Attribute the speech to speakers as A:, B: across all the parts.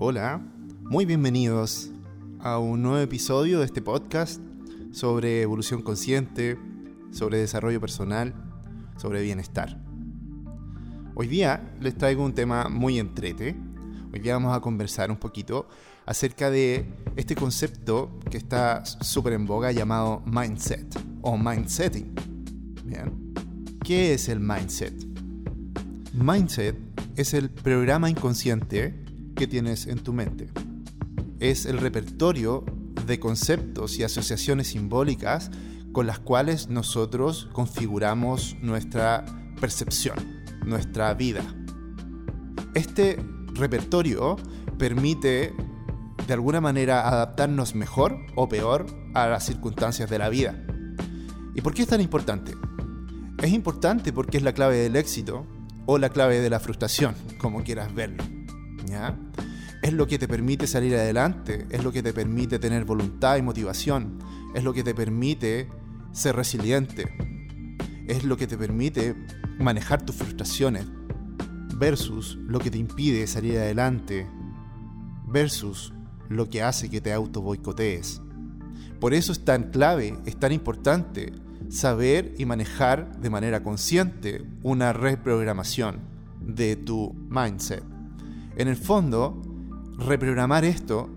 A: Hola, muy bienvenidos a un nuevo episodio de este podcast sobre evolución consciente, sobre desarrollo personal, sobre bienestar. Hoy día les traigo un tema muy entrete. Hoy día vamos a conversar un poquito acerca de este concepto que está súper en boga llamado mindset o mindsetting. Bien. ¿Qué es el mindset? Mindset es el programa inconsciente que tienes en tu mente. Es el repertorio de conceptos y asociaciones simbólicas con las cuales nosotros configuramos nuestra percepción, nuestra vida. Este repertorio permite de alguna manera adaptarnos mejor o peor a las circunstancias de la vida. ¿Y por qué es tan importante? Es importante porque es la clave del éxito o la clave de la frustración, como quieras verlo. Es lo que te permite salir adelante, es lo que te permite tener voluntad y motivación, es lo que te permite ser resiliente, es lo que te permite manejar tus frustraciones, versus lo que te impide salir adelante, versus lo que hace que te auto boicotees. Por eso es tan clave, es tan importante saber y manejar de manera consciente una reprogramación de tu mindset. En el fondo, reprogramar esto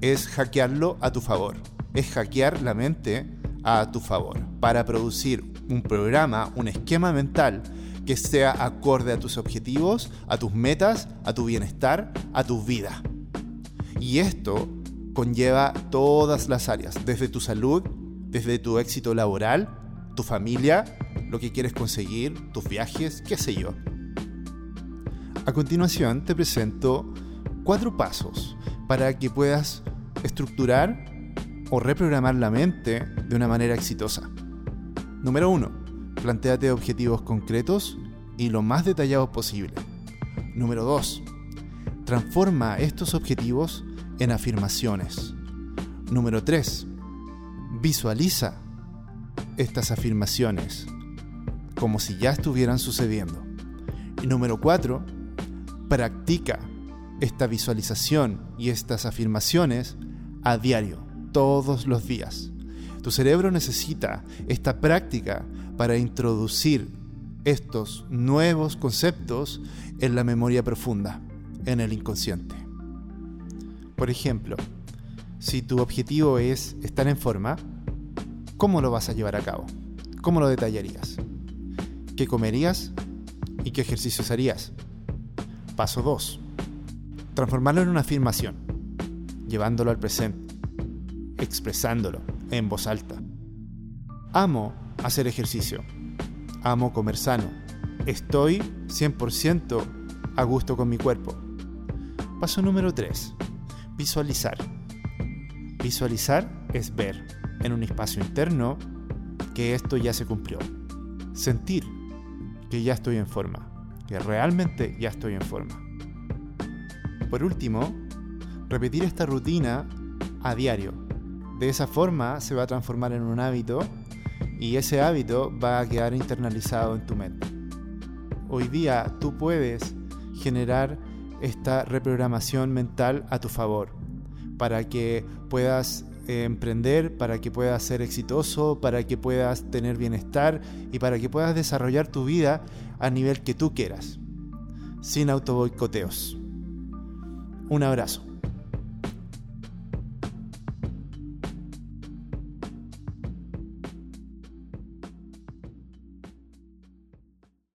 A: es hackearlo a tu favor, es hackear la mente a tu favor para producir un programa, un esquema mental que sea acorde a tus objetivos, a tus metas, a tu bienestar, a tu vida. Y esto conlleva todas las áreas, desde tu salud, desde tu éxito laboral, tu familia, lo que quieres conseguir, tus viajes, qué sé yo. A continuación te presento cuatro pasos para que puedas estructurar o reprogramar la mente de una manera exitosa. Número 1. Plantéate objetivos concretos y lo más detallados posible. Número 2. Transforma estos objetivos en afirmaciones. Número 3. Visualiza estas afirmaciones como si ya estuvieran sucediendo. Y número 4. Practica esta visualización y estas afirmaciones a diario, todos los días. Tu cerebro necesita esta práctica para introducir estos nuevos conceptos en la memoria profunda, en el inconsciente. Por ejemplo, si tu objetivo es estar en forma, ¿cómo lo vas a llevar a cabo? ¿Cómo lo detallarías? ¿Qué comerías y qué ejercicios harías? Paso 2. Transformarlo en una afirmación, llevándolo al presente, expresándolo en voz alta. Amo hacer ejercicio. Amo comer sano. Estoy 100% a gusto con mi cuerpo. Paso número 3. Visualizar. Visualizar es ver en un espacio interno que esto ya se cumplió. Sentir que ya estoy en forma, que realmente ya estoy en forma. Por último, repetir esta rutina a diario. De esa forma se va a transformar en un hábito y ese hábito va a quedar internalizado en tu mente. Hoy día tú puedes generar esta reprogramación mental a tu favor para que puedas eh, emprender, para que puedas ser exitoso, para que puedas tener bienestar y para que puedas desarrollar tu vida a nivel que tú quieras, sin autoboicoteos. Un abrazo.